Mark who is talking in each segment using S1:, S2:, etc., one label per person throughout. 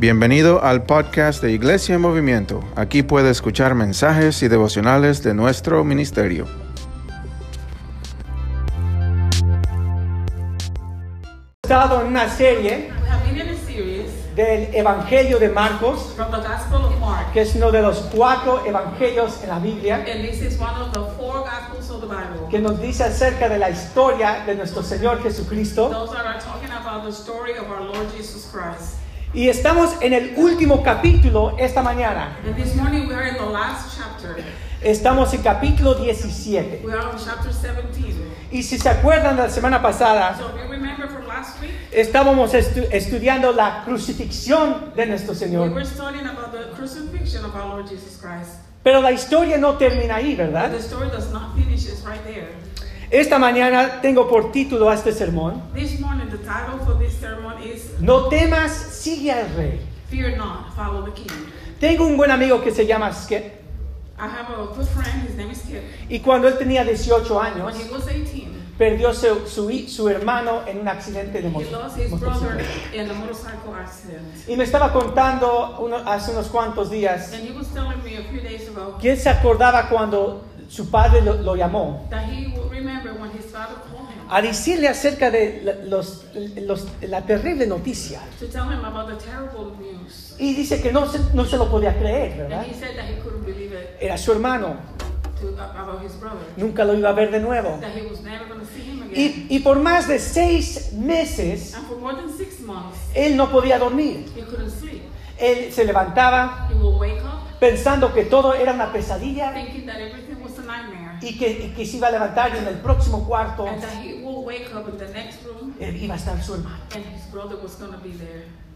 S1: Bienvenido al podcast de Iglesia en Movimiento. Aquí puede escuchar mensajes y devocionales de nuestro ministerio.
S2: estado en una serie
S3: We have been in a series
S2: del Evangelio de Marcos,
S3: from the Gospel of Mark,
S2: que es uno de los cuatro evangelios en la Biblia,
S3: and this is one of the four Gospels of the Bible.
S2: que nos dice acerca de la historia de nuestro Señor Jesucristo. Y estamos en el último capítulo esta mañana.
S3: And this morning we are in the last chapter.
S2: Estamos en capítulo 17.
S3: We are on chapter 17.
S2: Y si se acuerdan de la semana pasada,
S3: So if you remember from last week,
S2: estábamos estu- estudiando la crucifixión de nuestro
S3: we
S2: Señor.
S3: were studying about the crucifixion of our Lord Jesus Christ.
S2: Pero la historia no termina ahí, ¿verdad?
S3: the story does not finish, it's right there.
S2: Esta mañana tengo por título a este sermón,
S3: This morning, the title for this sermon is
S2: No temas, sigue al rey.
S3: Fear Not, Follow the King.
S2: Tengo un buen amigo que se llama Skip
S3: I have a good friend, his name is Kip.
S2: y cuando él tenía 18 años
S3: When he was 18,
S2: perdió su, su, su hermano en un accidente de
S3: He
S2: moto-
S3: lost his brother
S2: motocicleta.
S3: in a motorcycle accident.
S2: Y me estaba contando uno- hace unos cuantos días
S3: And he was telling me a few days ago
S2: que él se acordaba cuando su padre lo, lo llamó a decirle acerca de los- los- la terrible noticia.
S3: to tell him about the terrible news.
S2: Y dice que no se, no se lo podía creer, ¿verdad?
S3: he said that he couldn't believe it
S2: Era su hermano,
S3: brother,
S2: nunca lo iba a ver de nuevo. Y, y por más de seis meses,
S3: And for more than six months,
S2: él no podía dormir.
S3: he couldn't sleep.
S2: Él se levantaba pensando que todo era una pesadilla y que, y que se iba a levantar y en el próximo cuarto
S3: And that he will wake up in the next room
S2: eh, iba a estar su hermano.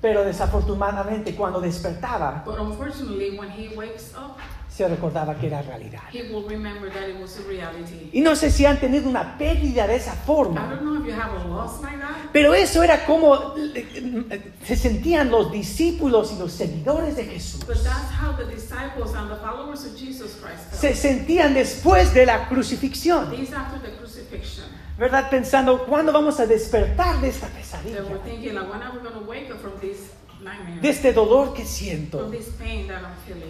S2: Pero desafortunadamente cuando despertaba
S3: But unfortunately, when he wakes up,
S2: se recordaba que era realidad.
S3: he will remember that it was a reality.
S2: Y no sé si han tenido una pérdida de esa
S3: I
S2: forma,
S3: don't know if you have a loss like that,
S2: pero eso era como eh, se sentían los discípulos y los seguidores de Jesús.
S3: but that's how the disciples and the followers of Jesus Christ felt.
S2: Se sentían después de la crucifixión,
S3: after the crucifixion,
S2: ¿verdad? Pensando, ¿cuándo vamos a despertar de esta pesadilla?
S3: were thinking, like, when are we going to wake up from this nightmare,
S2: De este dolor que siento.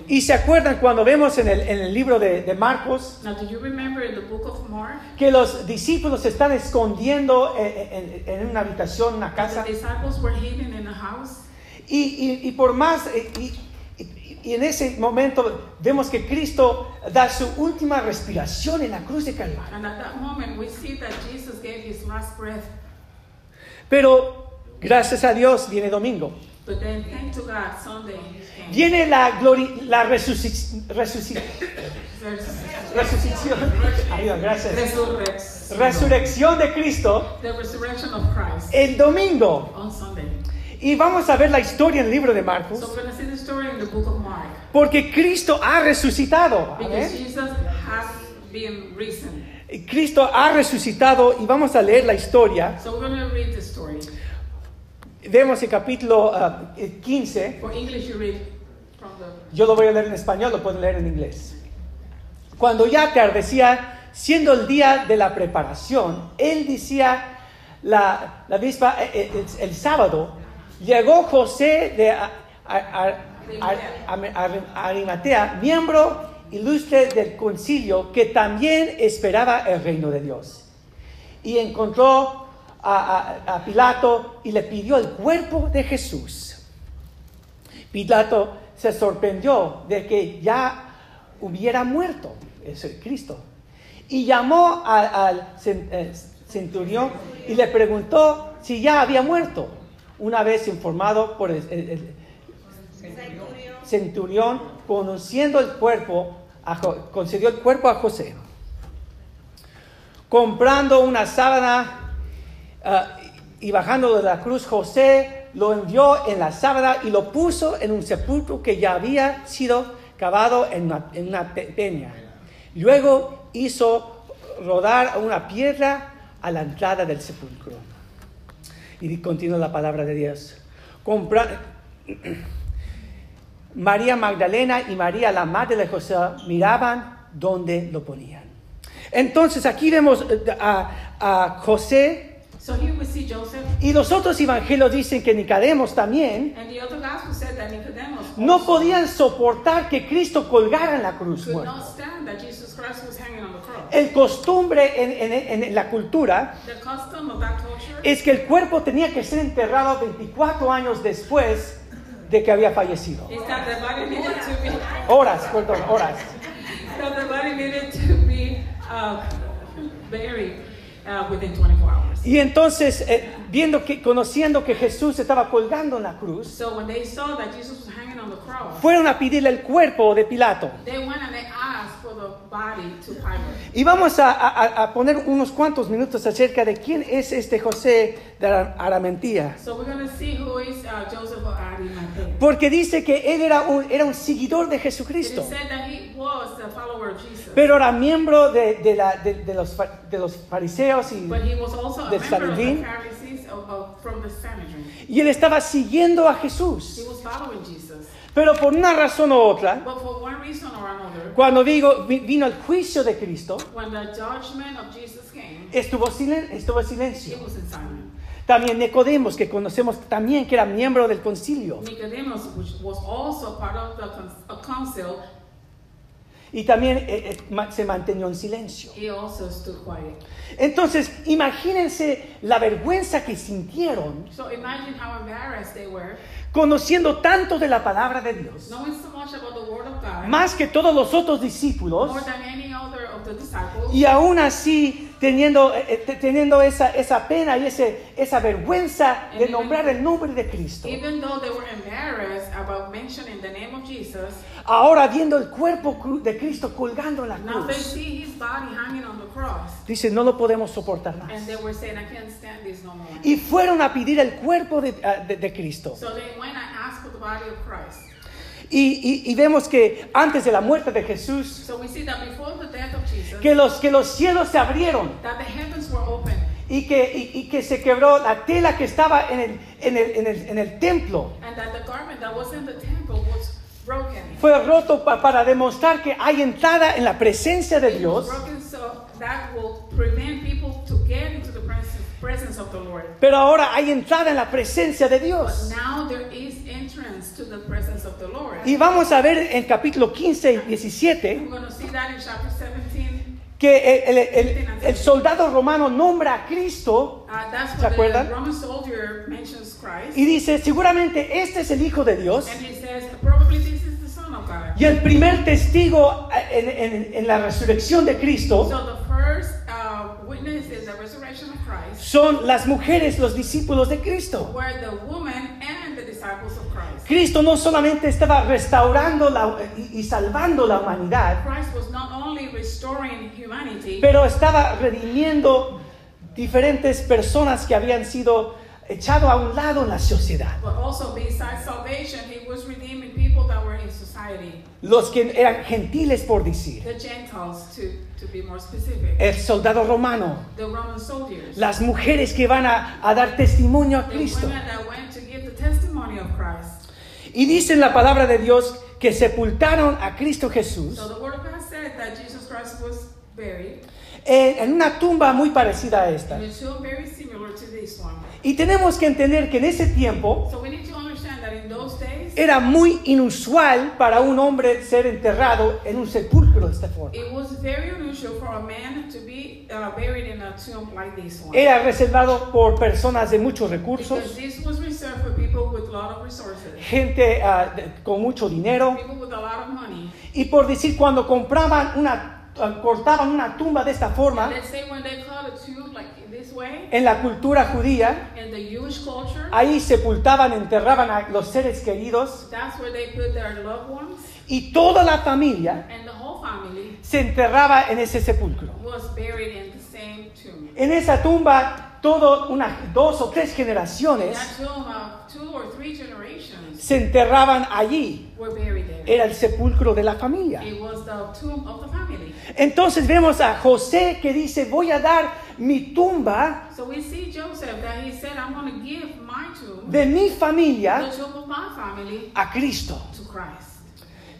S2: Y se acuerdan cuando vemos en el, en el libro de, de Marcos
S3: Now, do you remember in the book of Mark,
S2: que los discípulos se están escondiendo en, en- en una habitación, una casa?
S3: the disciples were hidden in a house,
S2: Y, y- y por más, eh, y, y- en ese momento vemos que Cristo da su última respiración en la cruz de Calvario. Pero gracias a Dios viene domingo.
S3: But then, thank to God, Sunday.
S2: Viene la, glori- la resuci- resuci-
S3: Res-
S2: resucitación. Ayuda, gracias. Resurrección de Cristo
S3: The resurrection of Christ
S2: el domingo.
S3: on Sunday.
S2: Y vamos a ver la historia en el libro de Marcos.
S3: So story in the book of Mark.
S2: Porque Cristo ha resucitado.
S3: Because
S2: Amén.
S3: Jesus has been risen.
S2: Cristo ha resucitado y vamos a leer la historia.
S3: So we're going to read the story.
S2: Vemos el capítulo ah, 15.
S3: For English, you read from the.
S2: Yo lo voy a leer en español, lo pueden leer en inglés. Cuando ya atardecía, siendo el día de la preparación, él decía la, la víspera, eh, eh, el, el sábado, llegó José de A- A- Arimatea, miembro ilustre del concilio, que también esperaba el reino de Dios. Y encontró a, Pilato y le pidió el cuerpo de Jesús. Pilato se sorprendió de que ya hubiera muerto, es el Cristo. Y llamó al eh, centurión y le preguntó si ya había muerto. Una vez informado por el, el- el centurión, conociendo el cuerpo, a concedió el cuerpo a José. Comprando una sábana ah, y bajando de la cruz, José lo envió en la sábana y lo puso en un sepulcro que ya había sido cavado en una, peña. Luego hizo rodar una piedra a la entrada del sepulcro. Y continúa la palabra de Dios. Compra- María Magdalena y María, la madre de José, miraban donde lo ponían. Entonces aquí vemos eh, a, a José
S3: So here we see Joseph,
S2: y los otros evangelios dicen que Nicodemos también
S3: and the other gospel said that Nicodemus
S2: no
S3: also
S2: podían soportar que Cristo colgara en la cruz
S3: could not stand that Jesus Christ was hanging on the cross.
S2: El costumbre en, en- en la cultura
S3: The custom of that culture
S2: es que el cuerpo tenía que ser enterrado 24 años después de que había fallecido. Horas, perdón, horas.
S3: the body needed to be uh, buried uh, within 24 hours.
S2: Y entonces, eh, viendo que, conociendo que Jesús estaba colgando en la cruz,
S3: So when they saw that Jesus was hanging on the cross,
S2: fueron a pedirle el cuerpo de Pilato.
S3: they went and they asked for the body to Pilate.
S2: Y vamos a, a- a poner unos cuantos minutos acerca de quién es este José de Ara- Aramentía.
S3: So we're going to see who is uh, Joseph of Arimathea.
S2: Porque dice que él era un, era un seguidor de Jesucristo.
S3: is said that he was the follower of Jesus.
S2: Pero era miembro de, de la- de- de los, de los fariseos y,
S3: But he was also a
S2: Del Sanhedrin. y él estaba siguiendo a
S3: He
S2: Jesús.
S3: was following Jesus.
S2: Pero por una razón u otra,
S3: But for one reason or another,
S2: cuando digo, vi- vino el juicio de Cristo,
S3: when the judgment of Jesus came,
S2: estuvo, silen- estuvo silencio. También Nicodemos, que conocemos también que era miembro del concilio. Y también eh, eh, se mantenió en silencio.
S3: he also stood quiet.
S2: Entonces, imagínense la vergüenza que sintieron
S3: So imagine how embarrassed they were,
S2: conociendo tanto de la palabra de Dios,
S3: knowing so much about the Word of God,
S2: más que todos los otros discípulos,
S3: more than any other of the disciples.
S2: y aún así teniendo, eh, eh, te- teniendo esa, esa pena y ese, esa vergüenza de nombrar el nombre de Cristo.
S3: Even though they were embarrassed about mentioning the name of Jesus,
S2: Ahora viendo el cuerpo de Cristo colgando en la
S3: now they
S2: cruz,
S3: see his body hanging on the cross.
S2: dice, no lo podemos soportar más.
S3: And they were saying, I can't stand this no more.
S2: Y fueron a pedir el cuerpo de, ah, de- de Cristo.
S3: So they went and asked for the body of Christ.
S2: Y, y- y vemos que antes de la muerte de Jesús,
S3: So we see that before the death of Jesus,
S2: que los, que los cielos se abrieron y que, y, y que se quebró la tela que estaba en el, en el, en el, en el templo.
S3: And that the garment that was in the temple was broken.
S2: Fue roto pa- para demostrar que hay entrada en la presencia de Dios, pero ahora hay entrada en la presencia de
S3: But
S2: Dios.
S3: now there is entrance to the presence of the Lord.
S2: Y vamos a ver en capítulo 15 y 17
S3: We're going to see that in chapter 17.
S2: que el, el- el- el soldado romano nombra a Cristo
S3: that's
S2: ¿Se acuerdan? y dice, seguramente este es el Hijo de Dios. Y el primer testigo eh, en, en- en la resurrección de Cristo
S3: So the first uh, witness in the resurrection of Christ
S2: son las mujeres, los discípulos de Cristo. Cristo no solamente estaba restaurando la- y, y salvando la humanidad,
S3: Christ was not only restoring humanity,
S2: pero estaba redimiendo diferentes personas que habían sido echado a un lado en la sociedad.
S3: but also besides salvation, he was redeeming people that were in society,
S2: Los que eran gentiles por decir.
S3: the Gentiles, to, to be more specific,
S2: El soldado romano,
S3: the Roman soldiers,
S2: las mujeres que van a, a dar testimonio a
S3: the
S2: Cristo.
S3: the.
S2: Y dice en la palabra de Dios que sepultaron a Cristo Jesús
S3: So the Word of God said that Jesus Christ was buried
S2: en, una tumba muy parecida a esta.
S3: in a tomb very similar to this one.
S2: Y tenemos que entender que en ese tiempo
S3: So
S2: era muy inusual para un hombre ser enterrado en un sepulcro de esta forma.
S3: it was very unusual for a man to be uh, buried in a tomb like this one.
S2: Era reservado por personas de muchos
S3: Because
S2: recursos,
S3: this was reserved for people with a lot of resources,
S2: gente de- con mucho dinero. Y por decir, cuando compraban una, ah, cortaban una tumba de esta forma,
S3: like
S2: en la cultura judía,
S3: in the Jewish culture,
S2: ahí sepultaban, enterraban a los seres queridos
S3: that's where they put their loved ones,
S2: y toda la familia se enterraba en ese sepulcro.
S3: was buried in the same tomb.
S2: En esa tumba, todo una, dos o tres generaciones se enterraban allí. Era el sepulcro de la familia. Entonces vemos a José que dice, voy a dar mi tumba
S3: So we see Joseph that he said, I'm going to give my tomb,
S2: de mi familia
S3: the tomb of my family,
S2: a Cristo.
S3: to Christ.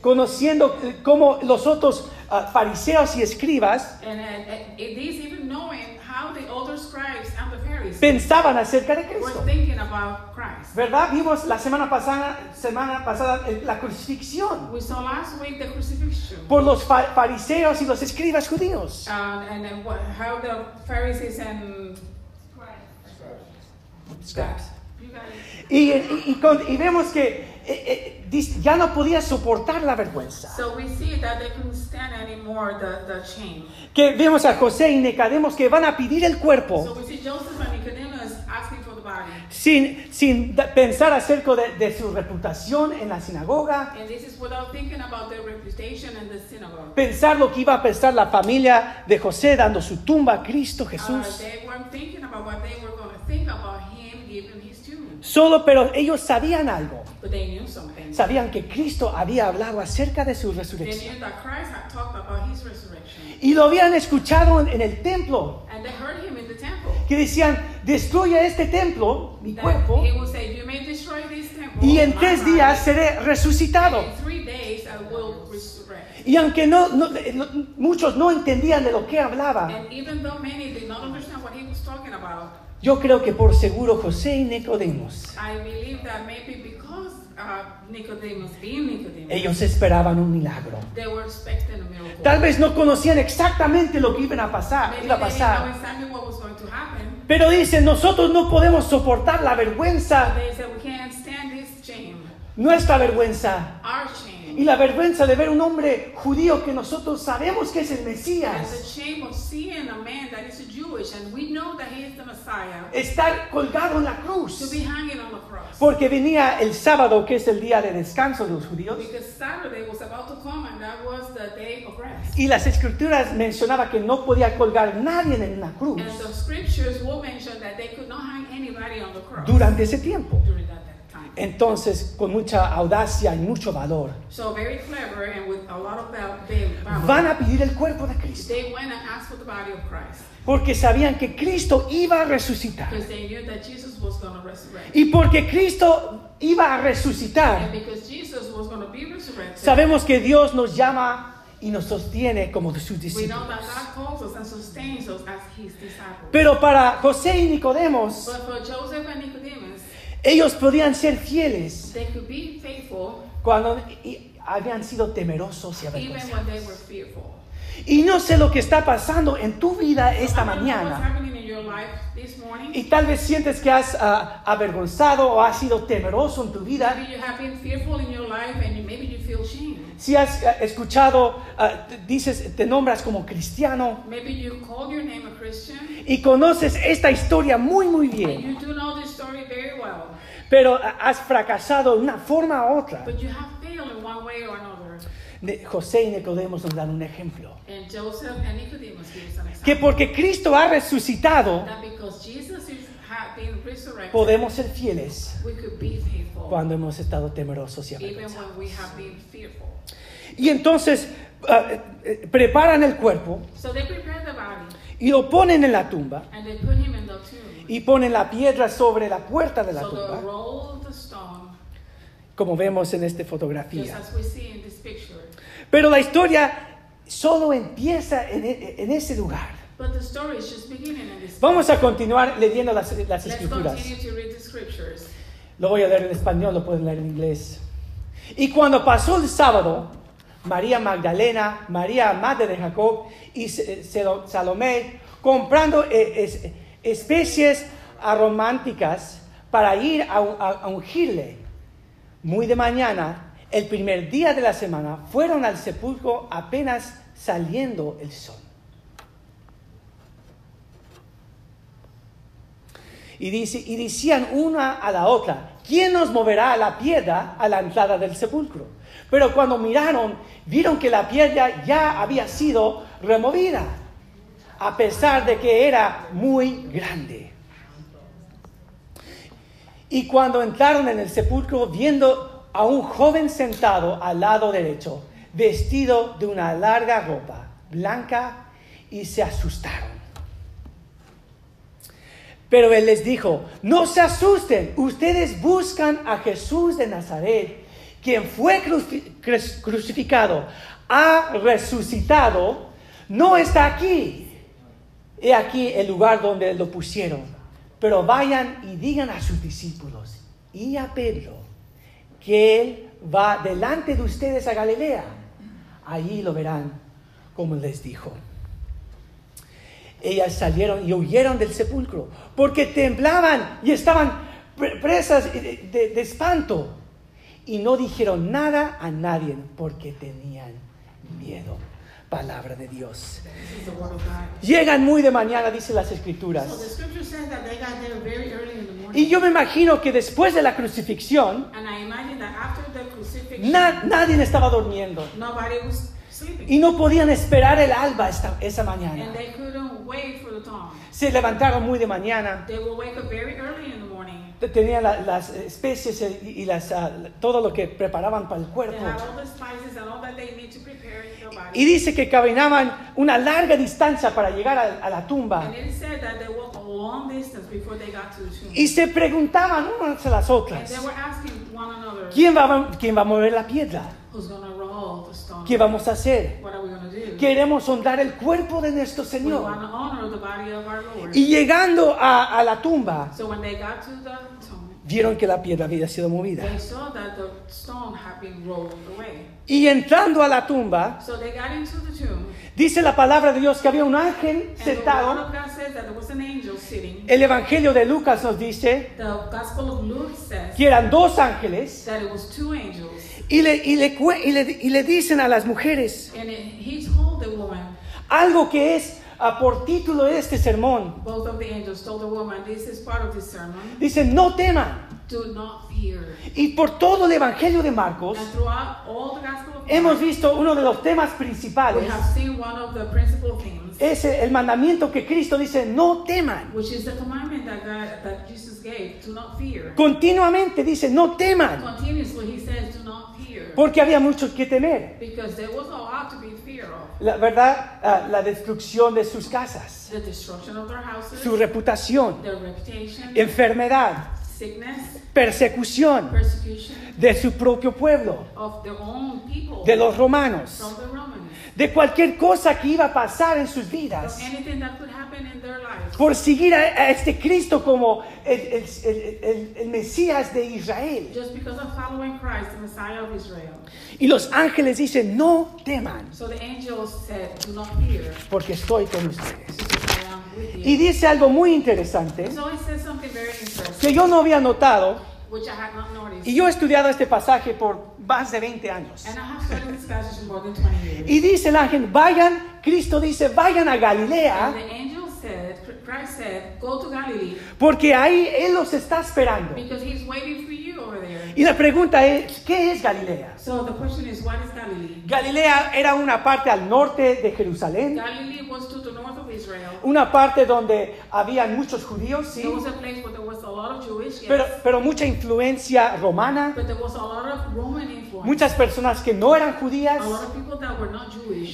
S2: Conociendo eh, cómo los otros ah, fariseos y escribas
S3: And uh, uh, is even knowing how the older scribes and the Pharisees
S2: pensaban acerca de
S3: were
S2: Cristo.
S3: thinking about Christ.
S2: ¿Verdad? Vimos la semana pasada, semana pasada la crucifixión
S3: We saw last week the crucifixion.
S2: por los fa- fariseos y los escribas judíos.
S3: Uh, and then what, how the Pharisees and
S2: Scribes.
S3: you got it.
S2: Y, y- y con- y vemos que eh, eh, ya no podía soportar la vergüenza.
S3: So we see that they stand anymore the, the shame.
S2: Que vemos a José y Nicodemos que van a pedir el
S3: So
S2: cuerpo
S3: we see Joseph and Nicodemus asking for the body.
S2: sin, sin pensar acerca de, de su reputación en la sinagoga,
S3: And this is without thinking about their reputation in the synagogue.
S2: pensar lo que iba a pensar la familia de José dando su tumba a Cristo
S3: Uh,
S2: Jesús.
S3: they weren't thinking about what they were going to think about him giving his tomb.
S2: Solo, pero ellos sabían algo.
S3: But they knew something.
S2: Sabían que Cristo había hablado acerca de su
S3: They
S2: resurrección.
S3: knew that Christ had talked about his resurrection.
S2: Y lo habían escuchado en, en el templo,
S3: And they heard him in the temple.
S2: que decían, destruye este templo, mi
S3: That
S2: cuerpo,
S3: he would say, You may destroy this temple.
S2: y en
S3: my
S2: tres
S3: body,
S2: días seré
S3: and
S2: resucitado.
S3: In three days I will resurrect.
S2: Y aunque no, no- no- muchos no entendían de lo que hablaba,
S3: And even though many did not understand what he was talking about,
S2: yo creo que por seguro José y Nicodemos,
S3: I believe that maybe because uh, Nicodemus, being Nicodemus,
S2: ellos esperaban un milagro.
S3: they were expecting a miracle.
S2: Tal vez no conocían exactamente lo que iban a pasar,
S3: Maybe
S2: iba a pasar.
S3: exactly what was going to happen.
S2: Pero dicen, nosotros no podemos soportar la vergüenza,
S3: They said, We can't
S2: nuestra vergüenza.
S3: our shame.
S2: Y la vergüenza de ver un hombre judío que nosotros sabemos que es el Mesías, estar colgado en la
S3: to
S2: cruz.
S3: be hanging on the cross.
S2: Porque venía el sábado, que es el día de descanso de los judíos.
S3: Because Saturday was about to come and that was the day of rest.
S2: Y las escrituras mencionaba que no podía colgar nadie en una cruz
S3: And the scriptures will mention that they could not hang anybody on the cross
S2: durante ese tiempo. Entonces, con mucha audacia y mucho valor,
S3: So very clever and with a lot of
S2: van a pedir el cuerpo de Cristo.
S3: they went and asked for the body of Christ
S2: Porque sabían que Cristo iba a resucitar.
S3: because they knew that Jesus was going to resurrect.
S2: Y porque Cristo iba a resucitar,
S3: And because Jesus was going to be resurrected,
S2: sabemos que Dios nos llama y nos sostiene como sus
S3: we know
S2: discípulos.
S3: that God calls us and sustains us as his disciples.
S2: Pero para José y Nicodemos, ellos podían ser fieles
S3: they could be faithful
S2: cuando y- habían sido temerosos y
S3: even when
S2: avergonzados.
S3: they were fearful.
S2: Y no sé lo que está pasando en tu vida esta mañana. Y tal vez sientes que has ah, avergonzado o has sido temeroso en tu vida. Si has ah, escuchado, te- dices, te nombras como cristiano
S3: Maybe you call your name a Christian
S2: y conoces esta historia muy, muy bien. Pero has fracasado de una forma u otra.
S3: but you have failed in one way or another.
S2: José y Nicodemos nos dan un ejemplo.
S3: And and
S2: Que porque Cristo ha resucitado, podemos ser fieles
S3: we could be faithful
S2: cuando hemos estado temerosos y avergonzados.
S3: when we have been fearful.
S2: Y entonces eh, preparan el cuerpo
S3: So they prepared the body
S2: y lo ponen en la tumba
S3: and they put him in the tomb.
S2: y ponen la piedra sobre la puerta de la
S3: So they
S2: tumba,
S3: rolled the stone,
S2: como vemos en esta
S3: just
S2: fotografía.
S3: as we see in this picture.
S2: Pero la historia solo empieza en, e- en ese lugar.
S3: But the story is just beginning in this.
S2: Vamos a continuar leyendo las, las
S3: Let's
S2: escrituras.
S3: continue to read the scriptures.
S2: Lo voy a leer en español, lo pueden leer en inglés. Y cuando pasó el sábado, María Magdalena, María Madre de Jacob y Salomé, comprando eh, es- especies aromáticas para ir a, un- a- a ungirle. Muy de mañana, el primer día de la semana, fueron al sepulcro apenas saliendo el sol. Y, y decían una a la otra, ¿quién nos moverá la piedra a la entrada del sepulcro? Pero cuando miraron, vieron que la piedra ya había sido removida, a pesar de que era muy grande. Y cuando entraron en el sepulcro, viendo a un joven sentado al lado derecho, vestido de una larga ropa blanca, y se asustaron. Pero él les dijo, no se asusten, ustedes buscan a Jesús de Nazaret, quien fue cruci- cru- crucificado, ha resucitado, no está aquí. he aquí el lugar donde lo pusieron. Pero vayan y digan a sus discípulos y a Pedro que él va delante de ustedes a Galilea. Allí lo verán como les dijo. Ellas salieron y huyeron del sepulcro porque temblaban y estaban pre- presas de espanto y no dijeron nada a nadie porque tenían miedo. Palabra de Dios. Llegan muy de mañana, dice las escrituras. Y yo me imagino que después de la crucifixión, na- nadie estaba durmiendo.
S3: nobody was.
S2: Y no podían esperar el alba esta- esa
S3: And
S2: mañana.
S3: they couldn't wait for the dawn.
S2: Se levantaron muy de mañana.
S3: They will wake up very early in the morning.
S2: Tenían la- las especies y, y las, ah, todo lo que preparaban para el
S3: They
S2: cuerpo.
S3: have all the spices and all that they need to prepare their body.
S2: Y dice que caminaban una larga distancia para llegar a, a la tumba.
S3: And it said that they walked a long distance before they got to the tomb.
S2: Y se preguntaban unas a las
S3: And
S2: otras,
S3: they were asking one another,
S2: ¿quién va, quién va a mover la piedra? ¿Qué vamos a hacer? Queremos honrar el cuerpo de nuestro Señor. Y llegando a, a la tumba,
S3: So when they got to the tomb,
S2: vieron que la piedra había sido movida.
S3: they saw that the stone had been rolled away.
S2: Y entrando a la tumba,
S3: So they got into the tomb.
S2: dice la palabra de Dios que había un ángel sentado.
S3: of God says that there was an angel sitting.
S2: El Evangelio de Lucas nos dice
S3: The Gospel of Luke says
S2: que eran dos ángeles y le, y le y le- y le dicen a las mujeres
S3: And he told the woman,
S2: algo que es ah, por título de este sermón.
S3: both of the angels told the woman, this is part of the sermon.
S2: Dicen, no teman.
S3: Do not fear.
S2: Y por todo el Evangelio de Marcos
S3: And throughout all the Gospel of
S2: hemos visto uno de los temas
S3: we
S2: principales.
S3: have seen one of the principal things,
S2: Es el mandamiento que Cristo dice, no teman.
S3: which is the commandment that God, that Jesus gave, do not fear.
S2: Continuamente dice, no teman.
S3: Continuously he says, do not fear.
S2: Porque había mucho que temer.
S3: Because there was a lot to be fear of.
S2: La verdad, ah, la destrucción de sus casas,
S3: The destruction of their houses,
S2: su reputación,
S3: their reputation,
S2: enfermedad,
S3: sickness,
S2: persecución
S3: persecution.
S2: de su propio pueblo,
S3: of their own people,
S2: de los romanos,
S3: from the Romans,
S2: de cualquier cosa que iba a pasar en sus vidas.
S3: anything that could happen in their lives.
S2: Por seguir a, este Cristo como el, el- el- el- Mesías de Israel.
S3: Just because of following Christ, the Messiah of Israel.
S2: Y los ángeles dicen, no teman,
S3: So the angels said, do not fear,
S2: porque estoy con ustedes.
S3: because I am with
S2: Y dice algo muy interesante
S3: So it says something very interesting,
S2: que yo no había notado,
S3: which I had not noticed.
S2: y yo he estudiado este pasaje por más de 20 años.
S3: And I have studied this passage for more than 20 years.
S2: Y dice el ángel, vayan, Cristo dice, vayan a
S3: And
S2: Galilea,
S3: the angel said, Christ said, go to Galilee,
S2: porque ahí Él los está esperando.
S3: because he's waiting for you over there.
S2: Y la pregunta es, ¿qué es Galilea?
S3: So the question is, what is Galilee?
S2: Galilea era una parte al norte de Jerusalén,
S3: Galilee was to
S2: una parte donde habían muchos judíos, sí,
S3: There was a place where there was a lot of Jewish, yes,
S2: pero, pero mucha influencia romana,
S3: but there was a lot of Roman influence.
S2: muchas personas que no eran judías.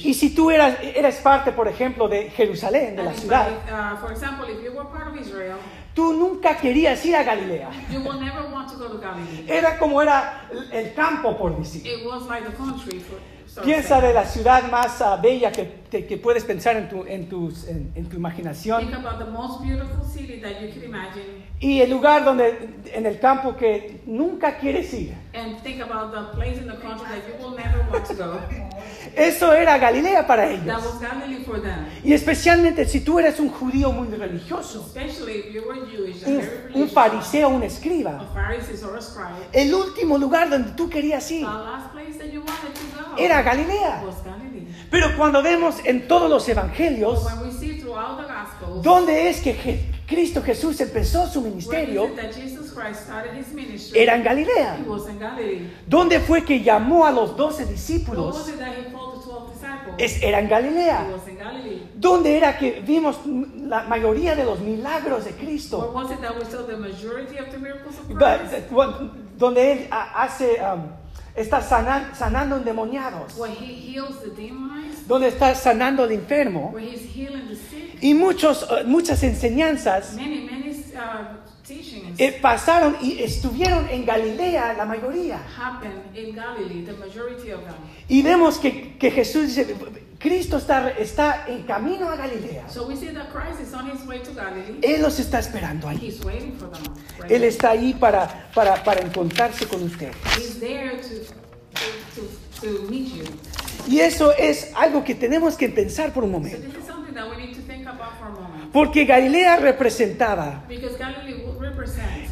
S2: Y si tú eras, eres parte, por ejemplo, de Jerusalén, de la ciudad,
S3: like, for example, if you were part of Israel,
S2: tú nunca querías ir a Galilea.
S3: you will never want to go to Galilee.
S2: Era como era el- el campo, por decir. Piensa de la ciudad más ah, bella que, te- que puedes pensar en tu, en, tus- en- en tu
S3: Think
S2: imaginación
S3: about the most beautiful city that you can imagine,
S2: y el lugar donde en el campo que nunca quieres ir.
S3: and think about the place in the country that you will never want to go.
S2: Eso era Galilea para
S3: That
S2: ellos.
S3: was Galilee for them.
S2: Y especialmente si tú eres un judío muy religioso,
S3: Especially if you were Jewish
S2: un, un fariseo, un escriba.
S3: Pharisee or a scribe.
S2: El último lugar donde tú querías ir era Galilea. Pero cuando vemos en todos los evangelios, ¿dónde es que Cristo Jesús empezó su ministerio? Era en Galilea. ¿Dónde fue que llamó a los doce discípulos?
S3: it that he called the 12 disciples?
S2: Es, era en Galilea. ¿Dónde era que vimos la mayoría de los milagros de Cristo? Donde Él hace, um, está sanan- sanando endemoniados.
S3: Where he heals the demonized,
S2: Donde está sanando al enfermo.
S3: where he's healing the sick.
S2: Y muchos, uh, muchas enseñanzas
S3: Many, many uh,
S2: eh, pasaron y estuvieron en Galilea la mayoría.
S3: in Galilee, the majority of them.
S2: Y vemos que, que Jesús dice, Cristo está, está en camino a Galilea.
S3: So we see that Christ is on his way to Galilee.
S2: Él los está esperando ahí.
S3: He's waiting for them. right
S2: Él está ahí para, para, para encontrarse con usted.
S3: He's there to, to, to, meet you.
S2: Y eso es algo que tenemos que pensar por un
S3: So
S2: momento.
S3: this is something that we need to think about for a moment.
S2: Porque Galilea representaba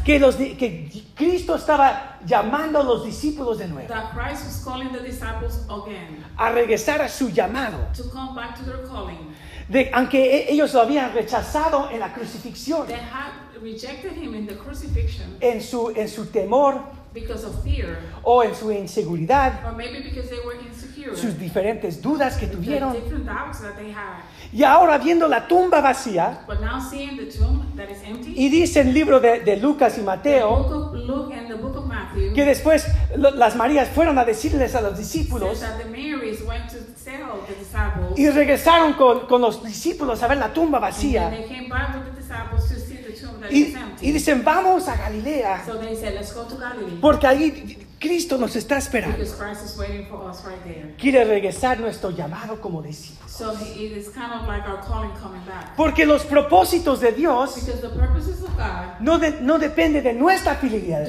S2: que, los, que Cristo estaba llamando a los discípulos de nuevo
S3: that Christ was calling the disciples again
S2: a regresar a su llamado.
S3: to come back to their calling.
S2: De, aunque e- ellos lo habían rechazado en la crucifixión,
S3: They had rejected him in the crucifixion
S2: en su, en su temor
S3: because of fear,
S2: o en su inseguridad,
S3: or maybe because they were insecure.
S2: sus diferentes dudas que tuvieron.
S3: that they had.
S2: Y ahora viendo la tumba vacía,
S3: But now seeing the tomb that is empty,
S2: y dice el libro de, de Lucas y Mateo,
S3: book of Luke and the book of Matthew
S2: que después lo- las Marías fueron a decirles a los
S3: says
S2: discípulos
S3: that the Marys went to tell the disciples,
S2: y regresaron con, con los discípulos a ver la tumba
S3: and
S2: vacía.
S3: they came back with the disciples to see the tomb that
S2: Y,
S3: is empty.
S2: y dicen, vamos a Galilea,
S3: so they said, let's go to Galilee
S2: porque ahí Cristo nos está esperando.
S3: right.
S2: Quiere regresar nuestro llamado como discípulos.
S3: So he- it is kind of like our calling coming back.
S2: Porque los propósitos de Dios
S3: Because the purposes of God
S2: no, de- no dependen de nuestra fidelidad,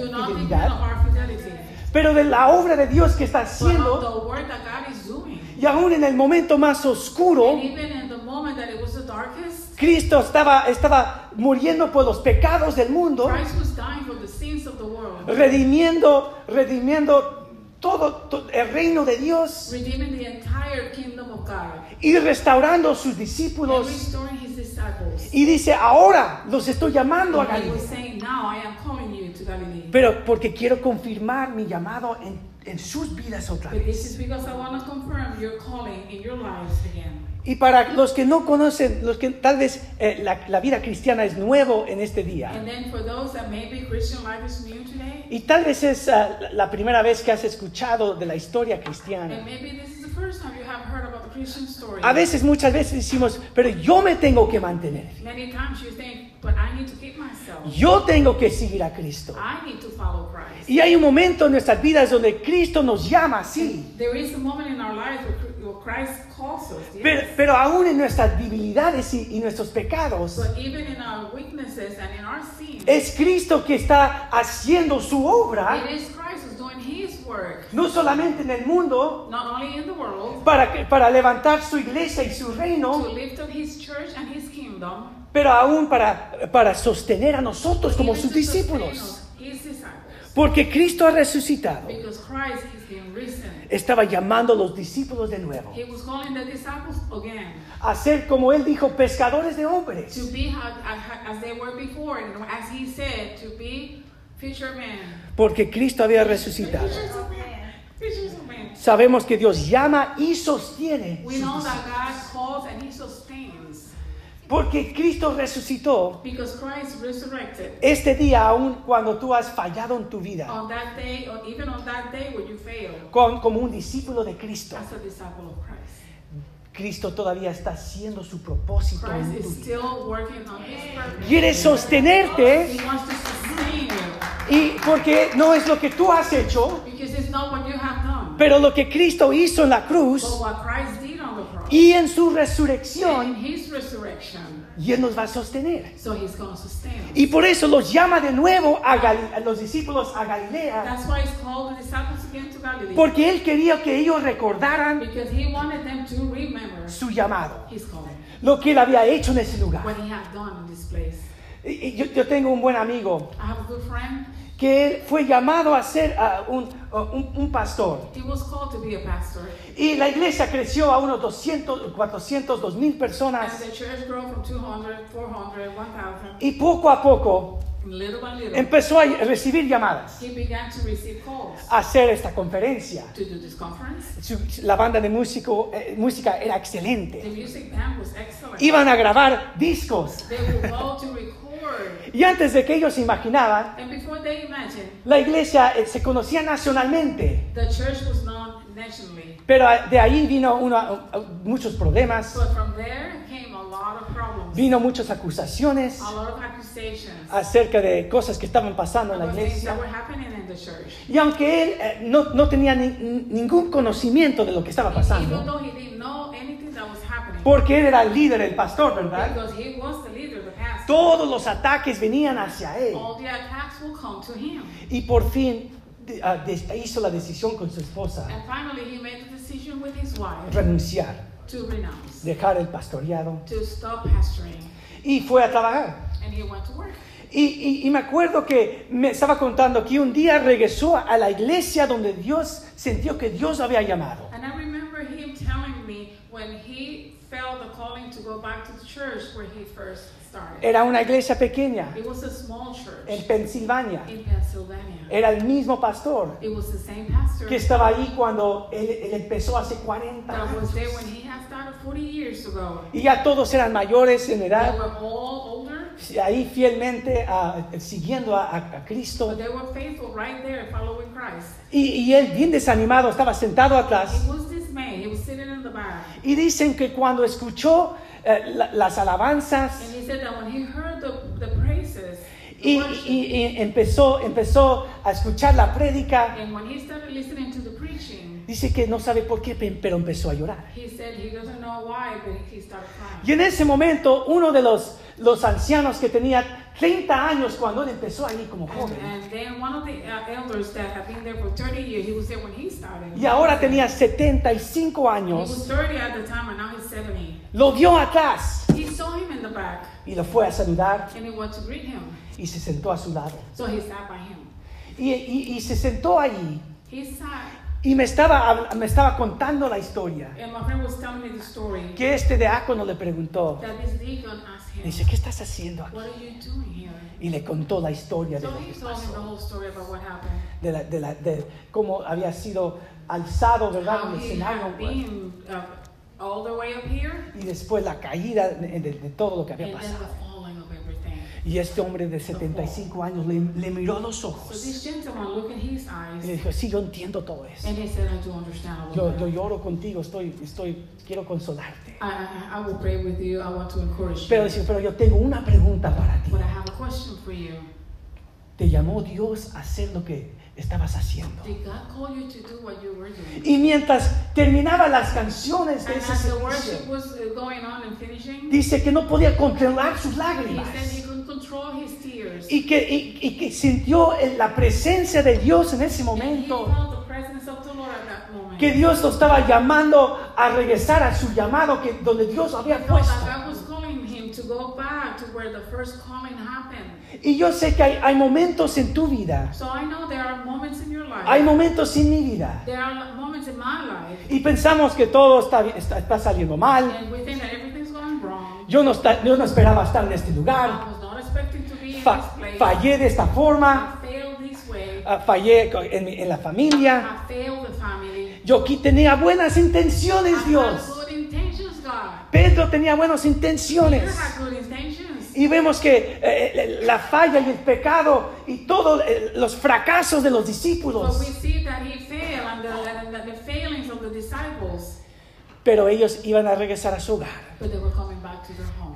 S2: pero de la obra de Dios que está haciendo. Y aún en el momento más oscuro,
S3: And even in the moment that it was the darkest,
S2: Cristo estaba, estaba muriendo por los pecados del mundo, redimiendo, redimiendo todo, to- el reino de Dios y restaurando sus discípulos. Y dice, ahora los estoy llamando a
S3: And
S2: Galilea. Pero porque quiero confirmar mi llamado en, en sus vidas otra vez. Y para los que no conocen, los que tal vez eh, la, la vida cristiana es nuevo en este día.
S3: And then for those that maybe Christian life is new today,
S2: Y tal vez es ah, la- primera vez que has escuchado de la historia cristiana. A veces, muchas veces decimos, pero yo me tengo que mantener.
S3: Think.
S2: Yo tengo que seguir a Cristo.
S3: I need to follow Christ.
S2: Y hay un momento en nuestras vidas donde Cristo nos llama, sí.
S3: There is a moment in our lives where Christ calls us. yes.
S2: Pero, pero aún en nuestras debilidades y, y nuestros pecados,
S3: But even in our weaknesses and in our sins,
S2: es Cristo que está haciendo su obra,
S3: it is Christ who's doing His work,
S2: no solamente en el mundo,
S3: not only in the world,
S2: para, levantar su iglesia y su
S3: to
S2: reino,
S3: lift up His church and His kingdom,
S2: pero aún para, para sostener a nosotros como sus discípulos. Porque Cristo ha resucitado.
S3: Because Christ is being risen.
S2: Estaba llamando a los discípulos de nuevo
S3: He was calling the disciples again
S2: a ser, como él dijo, pescadores de hombres.
S3: to be how, as they were before, and as He said, to be fishermen.
S2: Porque Cristo había resucitado. Sabemos que Dios llama y sostiene.
S3: We know that. God calls and He sustains.
S2: Porque Cristo resucitó.
S3: Because Christ resurrected.
S2: Este día, aun cuando tú has fallado en tu vida,
S3: day, or even on that day where you fail,
S2: con- como un discípulo de Cristo, Cristo todavía está haciendo su propósito en tu
S3: is
S2: vida.
S3: still working on His purpose.
S2: Quiere sostenerte
S3: He wants to sustain you
S2: y porque no es lo que tú has hecho,
S3: because it's not what you have done,
S2: pero lo que Cristo hizo en la cruz y en su resurrección,
S3: His resurrection,
S2: y Él nos va a sostener.
S3: so He's going to sustain us.
S2: Y por eso los llama de nuevo a, los discípulos a Galilea,
S3: That's why He's called the disciples again to Galilee.
S2: porque Él quería que ellos recordaran
S3: Because He wanted them to remember
S2: su llamado,
S3: His calling,
S2: lo que Él había hecho en ese lugar.
S3: what He had done in this place.
S2: Yo tengo un buen amigo
S3: I have a good friend.
S2: Que fue llamado a ser un, un- un pastor.
S3: He was called to be a pastor.
S2: Y la iglesia creció a unos 200, 400, 2000
S3: And
S2: personas.
S3: the church grew from 200, 400, 1000.
S2: Y poco a poco
S3: Little by little,
S2: empezó a recibir llamadas
S3: he began to receive calls
S2: a hacer esta conferencia.
S3: to do this conference.
S2: Su- la banda de músico, eh, música era excelente.
S3: The music band was excellent.
S2: Iban a grabar discos.
S3: They go to record.
S2: Y antes de que ellos imaginaban,
S3: And before they imagined,
S2: la iglesia eh, se conocía nacionalmente.
S3: the church was known nationally.
S2: Pero ah, de ahí vino uh, muchos problemas.
S3: But from there came a lot of problems.
S2: Vino muchas acusaciones
S3: A lot of accusations.
S2: acerca de cosas que estaban pasando en la iglesia.
S3: that were happening in the church.
S2: Y aunque él eh, no, no tenía ni- ningún conocimiento de lo que estaba pasando, porque él era el líder, el pastor, ¿verdad?
S3: Because he was the leader, the pastor.
S2: Todos los ataques venían hacia él.
S3: All the attacks will come to him.
S2: Y por fin ah, hizo la decisión con su esposa,
S3: And finally, he made the decision with his wife
S2: renunciar,
S3: to renounce,
S2: dejar el pastoreado.
S3: to stop pastoring.
S2: Y fue a trabajar.
S3: And he went to work.
S2: Y, y- y me acuerdo que me estaba contando que un día regresó a la iglesia donde Dios sintió que Dios lo había llamado.
S3: And I remember him telling me when he felt the calling to go back to the church where he first started.
S2: Era una iglesia pequeña
S3: It was a small church
S2: en Pensilvania.
S3: in Pennsylvania.
S2: Era el mismo pastor
S3: It was the same pastor
S2: que estaba ahí cuando él, él empezó hace 40
S3: that was
S2: años.
S3: there when he had started 40 years ago.
S2: Y ya todos eran mayores en
S3: They
S2: edad,
S3: were all older,
S2: ahí fielmente siguiendo a, a- a Cristo.
S3: but they were faithful right there following Christ.
S2: Y, y él, bien desanimado, estaba sentado atrás.
S3: He was dismayed. He was sitting in the back.
S2: Y dicen que cuando escuchó eh, la- las alabanzas
S3: And he said that when he heard the, the praises, the
S2: y,
S3: worship,
S2: y- y empezó, empezó a escuchar la prédica,
S3: and when he started listening to the preaching,
S2: dice que no sabe por qué, pe- pero empezó a llorar.
S3: he said he doesn't know why, but he started crying.
S2: Y en ese momento, uno de los, los ancianos que tenía 30 años cuando él empezó ahí como joven,
S3: uh, elders that had been there for 30 years, he was there when he started.
S2: y ahora tenía 75
S3: He was
S2: años,
S3: 30 at the time, and now he's 70.
S2: lo vio atrás
S3: He saw him in the back,
S2: y lo fue a saludar
S3: and he went to greet him.
S2: y se sentó a su lado.
S3: So he sat by him.
S2: Y, y- y se sentó ahí
S3: He sat,
S2: y me estaba, me estaba contando la historia. Que este diácono le preguntó,
S3: him,
S2: dice, ¿qué estás haciendo aquí? Y le contó la historia de lo
S3: he
S2: que
S3: told him the
S2: pasó,
S3: whole story about what happened.
S2: de, la- de la- de cómo había sido alzado, ¿verdad? En el escenario,
S3: been uh,
S2: y después la caída de, de- todo lo que había pasado.
S3: the falling of everything.
S2: Y este hombre de 75 años le, le miró los ojos
S3: this gentleman looked in his
S2: y le
S3: eyes,
S2: dijo, sí, yo entiendo todo eso. Yo, yo lloro contigo, estoy, estoy, quiero consolarte.
S3: I, I, I will pray with you. I want to encourage
S2: Pero
S3: you.
S2: dice, pero yo tengo una pregunta para ti.
S3: But I have a question for you.
S2: ¿Te llamó Dios a hacer lo que estabas haciendo? Y mientras terminaba las canciones de ese servicio, dice que no podía controlar sus lágrimas y que, y- y que sintió la presencia de Dios en ese momento, que Dios lo estaba llamando a regresar a su llamado que donde Dios había puesto. Y yo sé que hay, hay momentos en tu vida,
S3: So I know there are moments in your life.
S2: hay momentos en mi vida
S3: There are moments in my life,
S2: y pensamos que todo está, está, está saliendo mal.
S3: and we think that everything's going wrong.
S2: Yo no, está- yo no esperaba estar en este lugar. Fa- fallé de esta forma, ah, fallé en, mi- en la familia. Yo aquí tenía buenas intenciones, Dios. Pedro tenía buenas intenciones. Y vemos que eh, la falla y el pecado y todos los fracasos de los discípulos.
S3: see that he failed and the, and the, the failings of the disciples,
S2: Pero ellos iban a regresar a su hogar.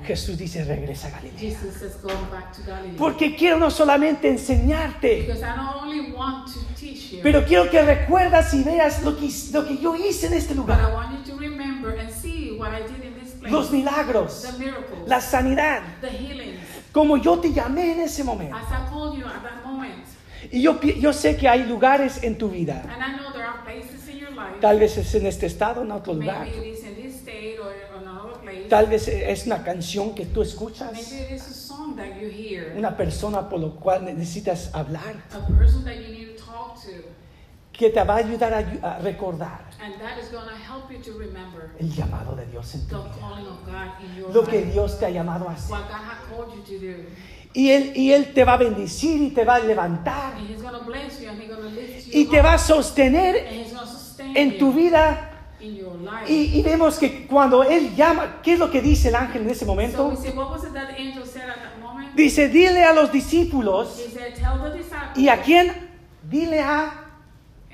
S2: Jesús dice, regresa a Galilea.
S3: Jesus says, go back to Galilee.
S2: Porque quiero no solamente enseñarte,
S3: Because I not only want to teach you,
S2: pero quiero que recuerdas y veas lo que, lo que yo hice en este lugar. Los milagros,
S3: the miracles,
S2: la sanidad, como yo te llamé en ese momento.
S3: as I told you at that moment.
S2: Y yo, yo sé que hay lugares en tu vida.
S3: And I know there are places in your life,
S2: Tal vez es en este estado, en otro lugar.
S3: maybe it
S2: Tal vez es una canción que tú escuchas. Una persona por lo cual necesitas hablar.
S3: a person that you need to talk to,
S2: Que te va a ayudar a, a recordar
S3: and that is going to help you to remember
S2: el llamado de Dios en tu vida. Lo que Dios te ha llamado a hacer.
S3: what God has called you to do.
S2: Y él, y él te va a bendecir y te va a levantar.
S3: And He's going to bless you and He's going to lift you
S2: Y te va a sostener en tu vida. Y, y vemos que cuando Él llama, ¿qué es lo que dice el ángel en ese momento? Dice, dile a los discípulos. ¿Y a quién? Dile a...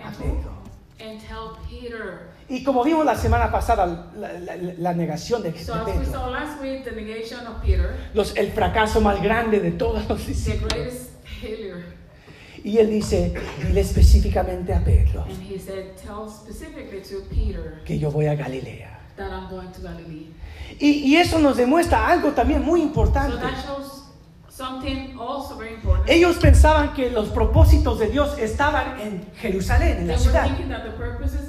S3: and,
S2: Pedro.
S3: and tell Peter.
S2: Y como vimos la semana pasada, la, la- la negación de,
S3: So as we
S2: Pedro,
S3: saw last week, the negation of Peter,
S2: los- el fracaso más grande de todos los discípulos. Y él dice, dile específicamente a Pedro
S3: And he said, tell specifically to Peter
S2: que yo voy a Galilea.
S3: that I'm going to Galilee.
S2: Y, y eso nos demuestra algo también muy
S3: So
S2: importante.
S3: something also very important.
S2: Ellos pensaban que los propósitos de Dios estaban en Jerusalén, en
S3: They
S2: la ciudad.
S3: that the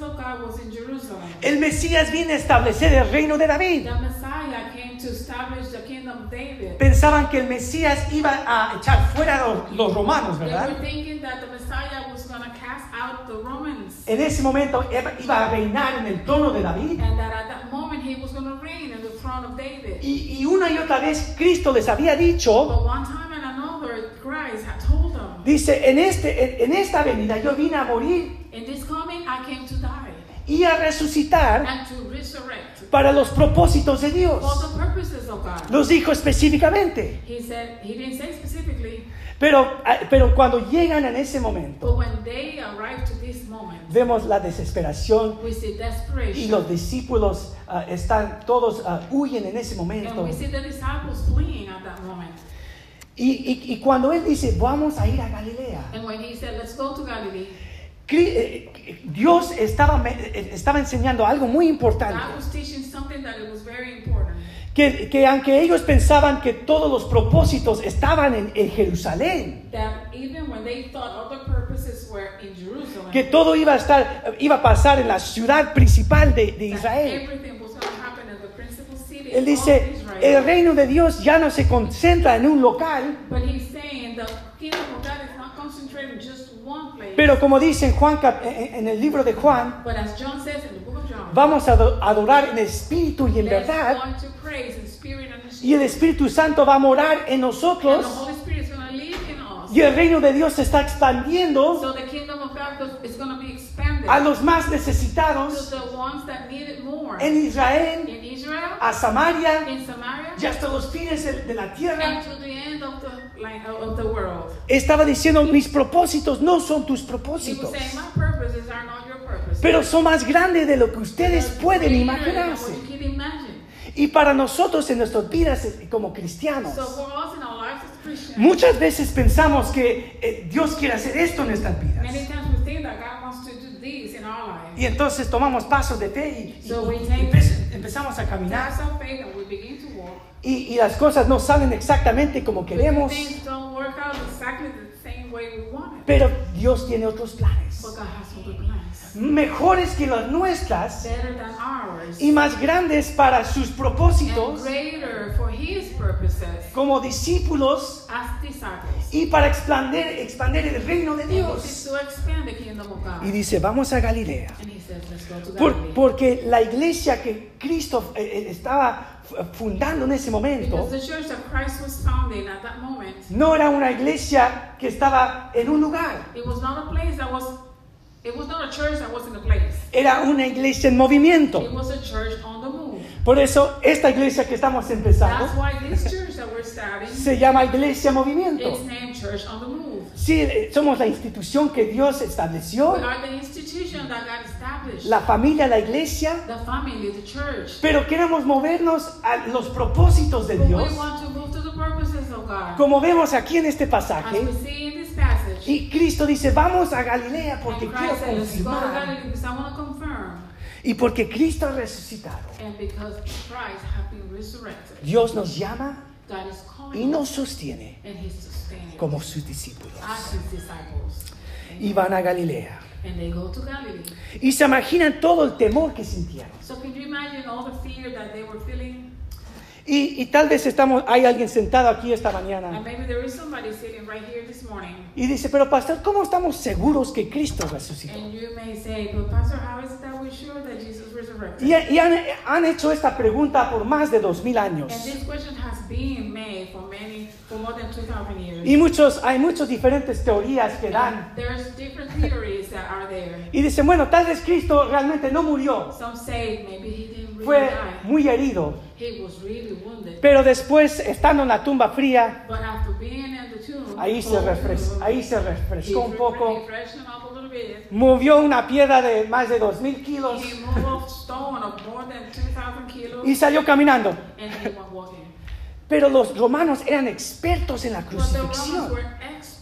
S3: of God was in.
S2: El Mesías viene a establecer el reino de David. Pensaban que el Mesías iba a echar fuera a los, los romanos,
S3: They
S2: ¿verdad?
S3: were thinking that the Messiah was going to cast out the Romans.
S2: En ese momento iba- a reinar en el trono de David.
S3: And that at that moment he was going to reign in the throne of David.
S2: Y, y una y otra vez Cristo les había dicho, dice, en, este, en, en esta venida yo vine a morir
S3: coming
S2: y a resucitar
S3: and to resurrect
S2: para los propósitos de Dios.
S3: for the purposes of God.
S2: Los dijo específicamente.
S3: He said, he didn't say specifically,
S2: Pero, ah, pero cuando llegan en ese momento,
S3: but when they arrive to this moment,
S2: vemos la desesperación y
S3: desperation.
S2: los discípulos ah, están todos ah, huyen en ese momento.
S3: moment.
S2: Y, y- y cuando él dice, vamos a ir a Galilea, Cri- eh, Dios estaba, eh, estaba enseñando algo muy importante. Que, que aunque ellos pensaban que todos los propósitos estaban en, en Jerusalén, que todo iba a estar, iba a pasar en la ciudad principal de, de Israel. Él dice, el reino de Dios ya no se concentra en un local, Pero como dice en, Juan, en el libro de Juan, vamos a ado- adorar en espíritu y en verdad, y el. Espíritu Santo va a morar en nosotros, y el reino de Dios se está expandiendo a los más necesitados en Israel,
S3: Israel,
S2: a Samaria.
S3: in Samaria,
S2: y hasta los fines de la tierra. Estaba diciendo, mis propósitos no son tus propósitos, pero son más grandes de lo que ustedes pueden imaginarse. Y para nosotros en nuestras vidas como cristianos,
S3: So for us in our lives as Christians,
S2: muchas veces pensamos que eh, Dios quiere hacer esto en nuestras vidas. Y entonces tomamos pasos de fe y, y- y empezamos a caminar. Y, y las cosas no salen exactamente como queremos, pero Dios tiene otros planes, Mejores que las nuestras
S3: Better than ours.
S2: y más grandes para sus propósitos como discípulos y para expandir, expandir el reino de Dios. Y dice, vamos a Galilea. Por- porque la iglesia que Cristo eh, eh, estaba fundando en ese momento no era una iglesia que estaba en un lugar,
S3: it was not a church that was in a place.
S2: era una iglesia en movimiento.
S3: It was a church on the move.
S2: Por eso esta iglesia que estamos empezando
S3: That's why this church that we're starting
S2: se llama Iglesia Movimiento.
S3: is named Church on the Move.
S2: Sí, eh, somos la institución que Dios
S3: We
S2: estableció,
S3: are the institution that God established.
S2: la familia, la iglesia,
S3: the family, the church.
S2: pero queremos movernos a los propósitos de
S3: But we
S2: Dios,
S3: want to the purposes God.
S2: como vemos aquí en este
S3: As
S2: pasaje.
S3: we see in this passage,
S2: Y Cristo dice, vamos a Galilea porque
S3: and
S2: quiero confirmar. Y porque Cristo ha resucitado.
S3: And because Christ has been resurrected,
S2: Dios nos llama y nos sostiene
S3: and He's sustaining
S2: como
S3: us
S2: sus discípulos.
S3: as His disciples.
S2: Y van a Galilea.
S3: And they go to Galilee.
S2: Y se imaginan todo el temor que sintieron.
S3: So can you imagine all the fear that they were feeling?
S2: Y, y tal vez estamos, hay alguien sentado aquí esta
S3: And
S2: mañana
S3: maybe there is somebody sitting right here this morning.
S2: y dice, pero pastor, ¿cómo estamos seguros que Cristo resucitó?
S3: And you may say, but Pastor, how is it that we're sure that Jesus resurrected?
S2: Y, y han, han hecho esta pregunta por más de dos mil años.
S3: And this question has been made for many, for more than 2,000 years.
S2: Y muchos, hay muchas diferentes teorías que dan.
S3: And there's different theories that are there.
S2: Y dicen, bueno, tal vez Cristo realmente no murió.
S3: Some say maybe he didn't
S2: Fue muy herido. Pero después, estando en la tumba fría,
S3: But after being in the tomb,
S2: ahí se,
S3: cold
S2: refres-
S3: tomb,
S2: ahí se refrescó un poco, movió una piedra de más de dos mil kilos.
S3: He moved a stone of more than 2,000 kilos.
S2: Y salió caminando. Pero los romanos eran expertos en la crucifixión.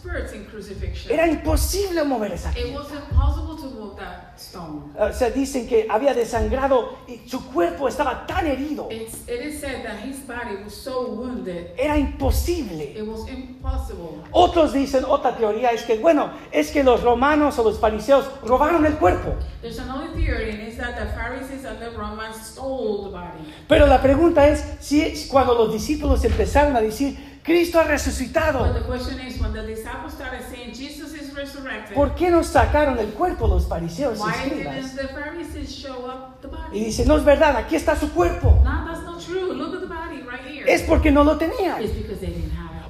S3: Experts in crucifixion.
S2: Era imposible mover esa
S3: It
S2: piedra.
S3: was impossible to move that stone.
S2: O sea, dicen que había desangrado y su cuerpo estaba tan herido.
S3: It's, it is said that his body was so wounded,
S2: Era imposible.
S3: it was impossible.
S2: Otros dicen, otra teoría es que, bueno, es que los romanos o los fariseos robaron el cuerpo.
S3: There's another theory, and it's that the Pharisees and the Romans stole the body.
S2: Pero la pregunta es, si es cuando los discípulos empezaron a decir, Cristo ha resucitado,
S3: question is, when the disciples started saying Jesus is resurrected,
S2: ¿por qué no sacaron el cuerpo los fariseos y
S3: why
S2: escribas?
S3: didn't the Pharisees show up the
S2: Y
S3: body?
S2: dice, no es verdad, aquí está su cuerpo.
S3: No, that's not true. Look at the body right here.
S2: Es porque no lo tenían.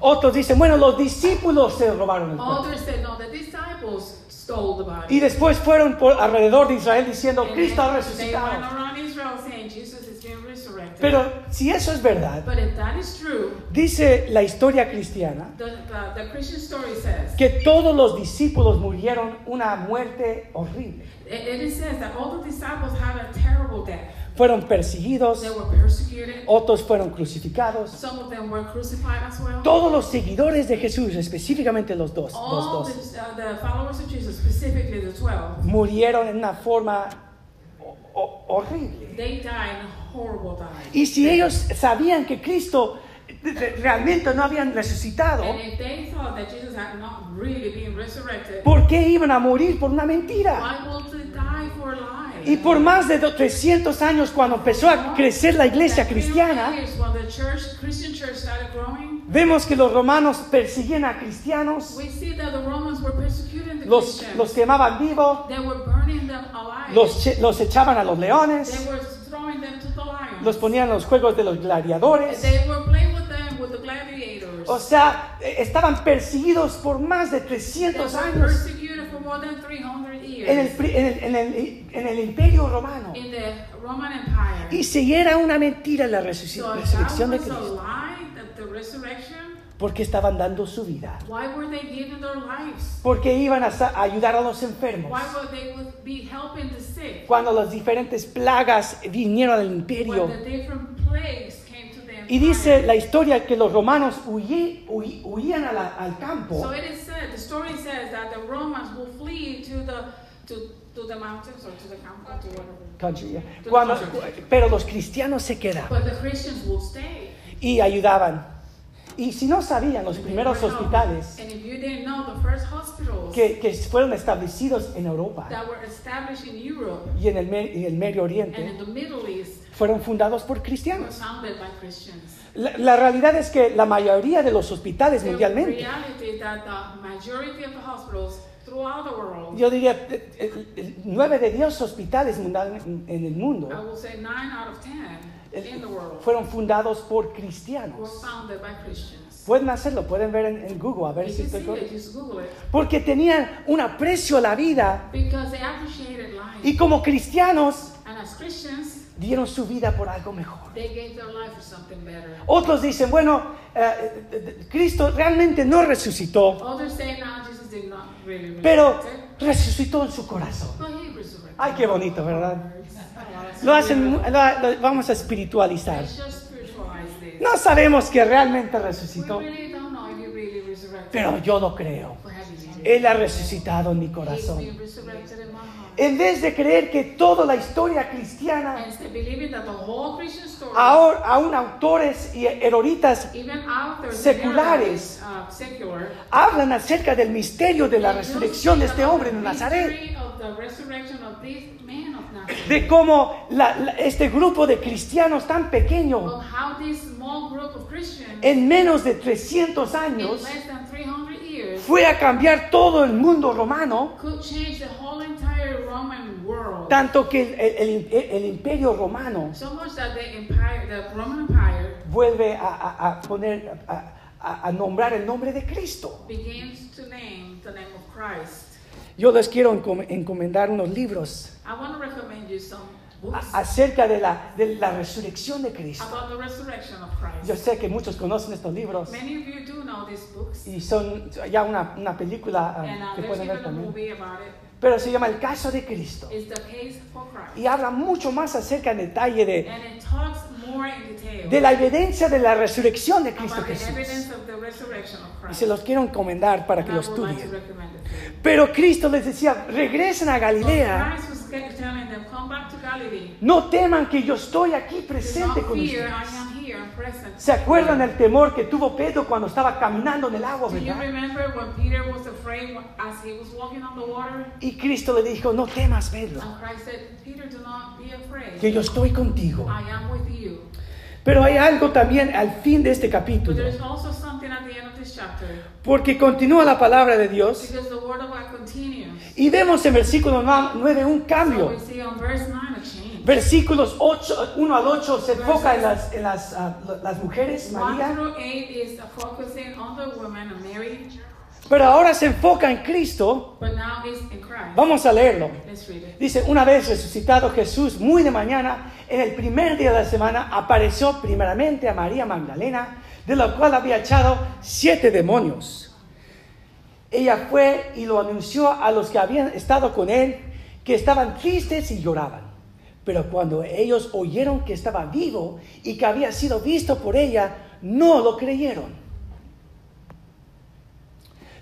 S2: Otros dicen, bueno, los discípulos se robaron el cuerpo.
S3: Others said, no, the disciples stole the body.
S2: Y después fueron por alrededor de Israel diciendo, Cristo ha resucitado.
S3: around Israel saying Jesus is being resurrected.
S2: Pero si eso es verdad,
S3: but if that is true,
S2: dice la historia cristiana
S3: the, the, the Christian story says,
S2: que todos los discípulos murieron una muerte horrible.
S3: it, it says that all the disciples had a terrible death.
S2: Fueron perseguidos,
S3: They were persecuted.
S2: otros fueron crucificados.
S3: Some of them were crucified as well.
S2: Todos los seguidores de Jesús, específicamente los dos, los
S3: All
S2: dos,
S3: the, uh, the followers of Jesus, specifically the 12,
S2: murieron en una forma horrible.
S3: they died horrible.
S2: Y si ellos sabían que Cristo realmente no habían resucitado,
S3: really
S2: ¿por qué iban a morir por una mentira? Y por más de do- 300 años, cuando empezó a crecer la iglesia cristiana,
S3: Years when the church, Christian church started growing,
S2: vemos que los romanos perseguían a cristianos, los,
S3: Christians.
S2: los quemaban vivos, los, los echaban a los leones, los ponían en los juegos de los gladiadores. O sea, eh, estaban perseguidos por más de
S3: they
S2: 300
S3: were
S2: años
S3: persecuted for more than 300 years
S2: en el, en el- en el- en el imperio romano.
S3: in the Roman Empire.
S2: Y si era una mentira la
S3: so
S2: resurrección de Cristo, porque estaban dando su vida,
S3: why were they giving their lives?
S2: porque iban a, a ayudar a los enfermos.
S3: Why would they would be helping the sick?
S2: Cuando las diferentes plagas vinieron al imperio, Y dice la historia que los romanos huí- huí- huían a la- al campo
S3: So it is said, the story says that the Romans will flee to the to, to the mountains or to the campo, to whatever.
S2: country, yeah. Cuando- pero los cristianos se quedaban
S3: But the Christians will stay.
S2: y ayudaban. Y si no sabían los primeros hospitales
S3: And if you didn't know, the first hospitals
S2: que, que fueron establecidos en Europa
S3: that were established in Europe
S2: y en el, y el Medio
S3: and in
S2: Oriente
S3: the Middle East
S2: fueron fundados por
S3: were
S2: cristianos.
S3: founded by Christians.
S2: La, la realidad es que la mayoría de los hospitales
S3: The
S2: mundialmente, yo diría eh, eh, eh, nueve de diez hospitales mundial- en el mundo Eh, fueron fundados por cristianos. Pueden hacerlo, pueden ver en, en Google a ver si estoy correcto. Porque tenían un aprecio a la vida y como cristianos
S3: And as Christians,
S2: dieron su vida por algo mejor.
S3: they gave their life for something better.
S2: Otros dicen, bueno, eh, Cristo realmente no resucitó, pero resucitó en su corazón. Ay, qué bonito, ¿verdad? Lo hacen, lo- lo- vamos a espiritualizar. No sabemos que realmente resucitó, pero yo lo creo.
S3: Seen
S2: Él ha resucitado en mi corazón. En vez de creer que toda la historia cristiana, ahora, aún autores y
S3: authors
S2: seculares,
S3: uh,
S2: hablan acerca del misterio de la resurrección de este hombre en Nazaret,
S3: the resurrection of this man of Nazareth.
S2: de cómo la- la- este grupo de cristianos tan pequeño,
S3: of how this small group of Christians
S2: en menos de 300
S3: in
S2: años,
S3: less than 300 years
S2: fue a cambiar todo el mundo romano,
S3: could change the whole entire Roman world.
S2: tanto que el, el- el imperio romano
S3: So much that the empire, the Roman Empire,
S2: vuelve a, a- a poner, a, a- a nombrar el nombre de Cristo.
S3: begins to name the name of Christ.
S2: Yo les quiero encom- encomendar unos libros
S3: I want to recommend you some books
S2: a- acerca de la, de la resurrección de Cristo.
S3: about the resurrection of
S2: Yo sé que muchos conocen estos libros
S3: Many of you do know these books,
S2: y son ya una, una película ah,
S3: uh,
S2: que pueden ver también. Pero se llama El caso de Cristo.
S3: It's the case for Christ.
S2: Y habla mucho más acerca en detalle de, de la evidencia de la resurrección de Cristo Jesús. Y se los quiero encomendar para que lo estudien. Pero Cristo les decía, regresen a Galilea. No teman que yo estoy aquí presente con ustedes.
S3: Present.
S2: ¿Se acuerdan del temor que tuvo Pedro cuando estaba caminando en el agua,
S3: Do you
S2: verdad?
S3: remember when Peter was afraid as he was walking on the water?
S2: Y Cristo le dijo, no temas, Pedro,
S3: And Christ said, Peter, do not be afraid.
S2: que yo estoy contigo.
S3: I am with you.
S2: Pero hay algo también al fin de este
S3: But
S2: capítulo,
S3: there's also something at the end of this chapter.
S2: porque continúa la palabra de Dios
S3: Because the word of God continues.
S2: y vemos en versículo 9 un
S3: So
S2: cambio.
S3: we see on verse 9 a change.
S2: Versículos 8, 1 al 8 se enfoca en las, en las, ah, las mujeres,
S3: 1
S2: María,
S3: through 8 is focusing on the woman and Mary,
S2: pero ahora se enfoca en Cristo.
S3: but now it's in Christ.
S2: Vamos a leerlo.
S3: Let's read it.
S2: Dice, una vez resucitado Jesús, muy de mañana, en el primer día de la semana, apareció primeramente a María Magdalena, de la cual había echado siete demonios. Ella fue y lo anunció a los que habían estado con él, que estaban tristes y lloraban. Pero cuando ellos oyeron que estaba vivo y que había sido visto por ella, no lo creyeron.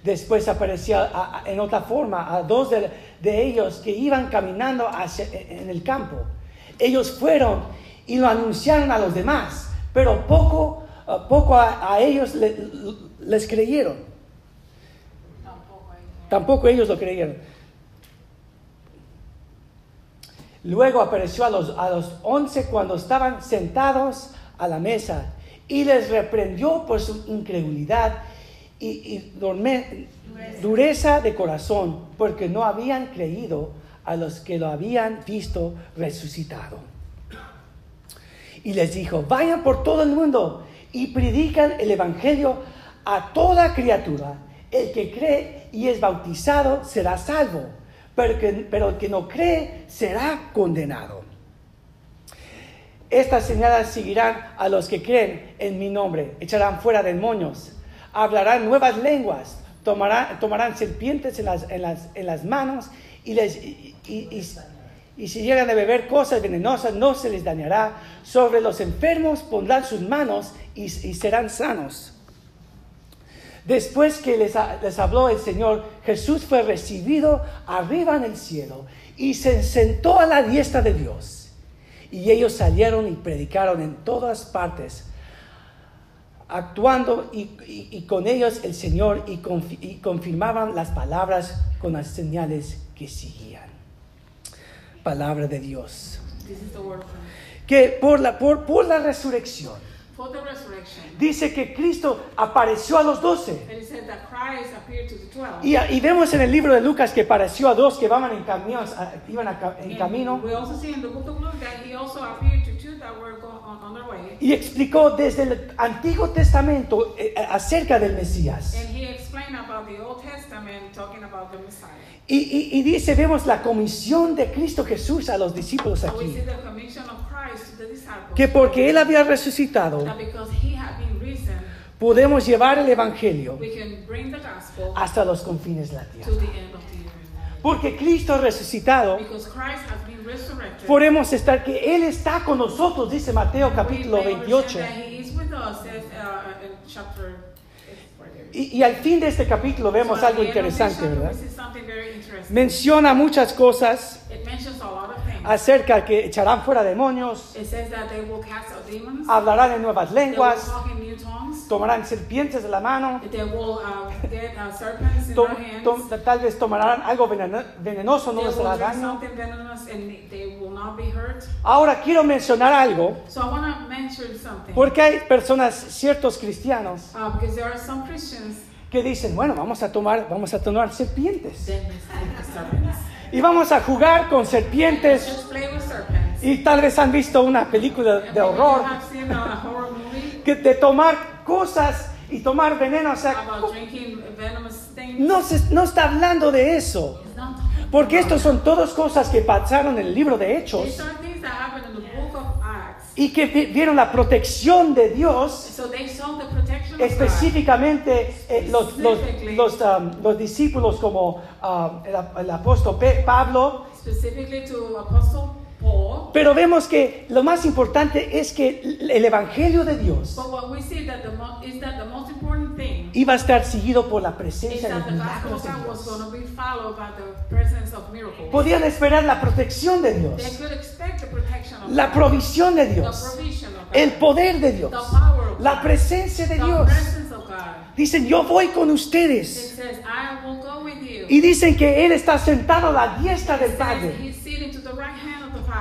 S2: Después apareció a- a- en otra forma a dos de, de ellos que iban caminando hacia, en el campo. Ellos fueron y lo anunciaron a los demás, pero poco, a poco a, a ellos le- les creyeron. Tampoco ellos lo creyeron. Luego apareció a los, a los once cuando estaban sentados a la mesa y les reprendió por su incredulidad y, y dorme- dureza de corazón, porque no habían creído a los que lo habían visto resucitado. Y les dijo, vayan por todo el mundo y predican el Evangelio a toda criatura. El que cree y es bautizado será salvo, pero, que- pero el que no cree será condenado. Estas señales seguirán a los que creen en mi nombre. Echarán fuera demonios, hablarán nuevas lenguas, tomarán, serpientes en las, manos y, y, si llegan a beber cosas venenosas no se les dañará. Sobre los enfermos pondrán sus manos y serán sanos. Después que les, ha- les habló el Señor, Jesús fue recibido arriba en el cielo y se sentó a la diestra de Dios. Y ellos salieron y predicaron en todas partes, actuando y, y- y con ellos el Señor y, confi- y confirmaban las palabras con las señales que seguían. Palabra de Dios. Que por la, por, por la resurrección. Dice que Cristo apareció a los doce.
S3: And it said that Christ appeared to the twelve.
S2: Y, y vemos en el libro de Lucas que pareció a dos que iban en, caminos, a- iban a en camino
S3: We also see in the book of Luke that he also appeared to two that were going on, on their way.
S2: y explicó desde el Antiguo Testamento eh, eh, acerca del Mesías. Y, y- y dice, vemos la comisión de Cristo Jesús a los discípulos
S3: we
S2: aquí.
S3: see the commission of Christ to the disciples.
S2: Que porque Él había resucitado, podemos llevar el Evangelio hasta los confines de la tierra. Porque Cristo resucitado,
S3: been resurrected.
S2: podemos estar, que Él está con nosotros, dice Mateo capítulo
S3: we may
S2: 28. Y, y al fin de este capítulo vemos
S3: So
S2: algo interesante, ¿verdad? Menciona muchas cosas acerca que echarán fuera demonios, hablarán en nuevas lenguas, tomarán serpientes de la mano,
S3: They will uh, get uh, serpents in their hands.
S2: tal vez tomarán algo veneno- venenoso, no
S3: They
S2: les hará daño.
S3: something venomous and they will not be hurt.
S2: Ahora quiero mencionar algo,
S3: So I want to mention something.
S2: porque hay personas, ciertos cristianos,
S3: Uh, because there are some Christians
S2: que dicen, bueno, vamos a tomar, vamos a tomar serpientes y vamos a jugar con serpientes y tal vez han visto una película de horror Que de tomar cosas y tomar veneno, o sea, no, se, no está hablando de eso. Porque estos son todas cosas que pasaron en el libro de. Hechos. Y que vi- vieron la protección de Dios,
S3: So they saw the protection of God.
S2: específicamente eh, los, los, los, um, los discípulos como um, el, el apóstol Pablo, Pero vemos que lo más importante es que el Evangelio de Dios iba a estar seguido por la
S3: is
S2: presencia de milagros
S3: of
S2: de Dios. Podían esperar la protección de Dios, la
S3: God,
S2: provisión de Dios, el poder de Dios, la presencia de Dios. Dicen, yo voy con ustedes. Y dicen que Él está sentado a la diestra del Padre.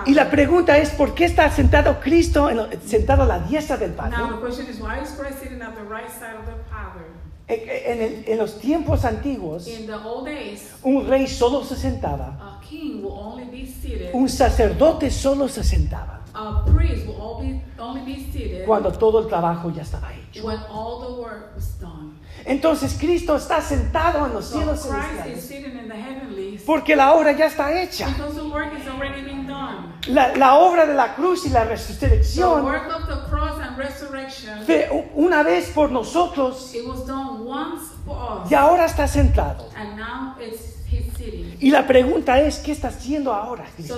S2: Y la pregunta es, ¿por qué está sentado Cristo en lo- sentado a la diestra del Padre?
S3: Now the question is, why is Christ sitting at the right side of the Father?
S2: En, en en los tiempos antiguos,
S3: In the old days,
S2: un rey solo se sentaba,
S3: a king will only be seated.
S2: un sacerdote solo se sentaba
S3: A priest will all be, only be seated
S2: cuando todo el trabajo ya estaba hecho.
S3: when all the work was done.
S2: Entonces Cristo está sentado en los cielos
S3: Christ is
S2: celestiales
S3: sitting in the heavenlies
S2: porque la obra ya está hecha.
S3: because the work is already been done.
S2: La, la obra de la cruz y la
S3: The
S2: resurrección
S3: work of the cross and resurrection,
S2: fue una vez por nosotros
S3: it was done once for us.
S2: y ahora está sentado.
S3: And now it's he's sitting.
S2: Y la pregunta es, ¿qué está haciendo ahora? Cristo?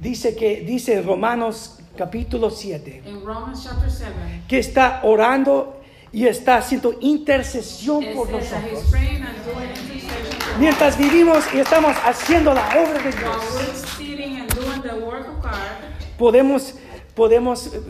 S2: Dice que dice Romanos capítulo 7
S3: In Romans chapter 7,
S2: que está orando y está haciendo intercesión por nosotros. Mientras vivimos y estamos haciendo la obra de Dios, podemos, podemos eh,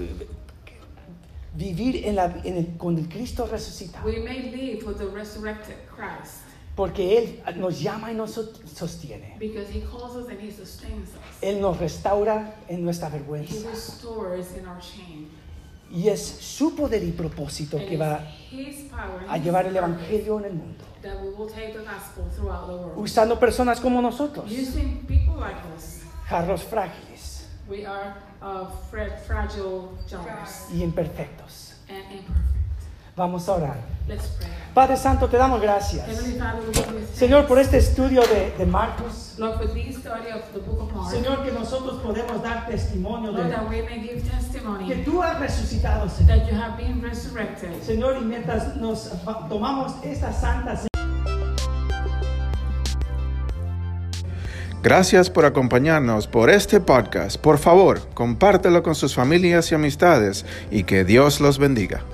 S2: vivir en la- en el- con el Cristo resucitado.
S3: we may live with the resurrected Christ
S2: Porque Él nos llama y nos so- sostiene.
S3: because he calls us and he sustains us.
S2: Él nos restaura en nuestra
S3: He
S2: vergüenza.
S3: restores in our shame.
S2: Y es su poder y propósito
S3: And
S2: que va a llevar el Evangelio en el mundo.
S3: that we will take the gospel throughout the world.
S2: Usando personas como nosotros,
S3: Using people like us,
S2: jarros frágiles
S3: we are uh, fra- fragile jars
S2: y imperfectos.
S3: and imperfect.
S2: Vamos a orar.
S3: Let's pray.
S2: Padre Santo, te damos gracias. Señor, por este estudio de, de Marcos.
S3: Lord, for this study of the book of Mark,
S2: Señor, que nosotros podemos dar testimonio
S3: Lord,
S2: de
S3: that we may give
S2: que tú has resucitado, Señor.
S3: that you have been resurrected.
S2: Señor, y mientras nos tomamos esta santa
S1: Gracias por acompañarnos por este podcast. Por favor, compártelo con sus familias y amistades y que Dios los bendiga.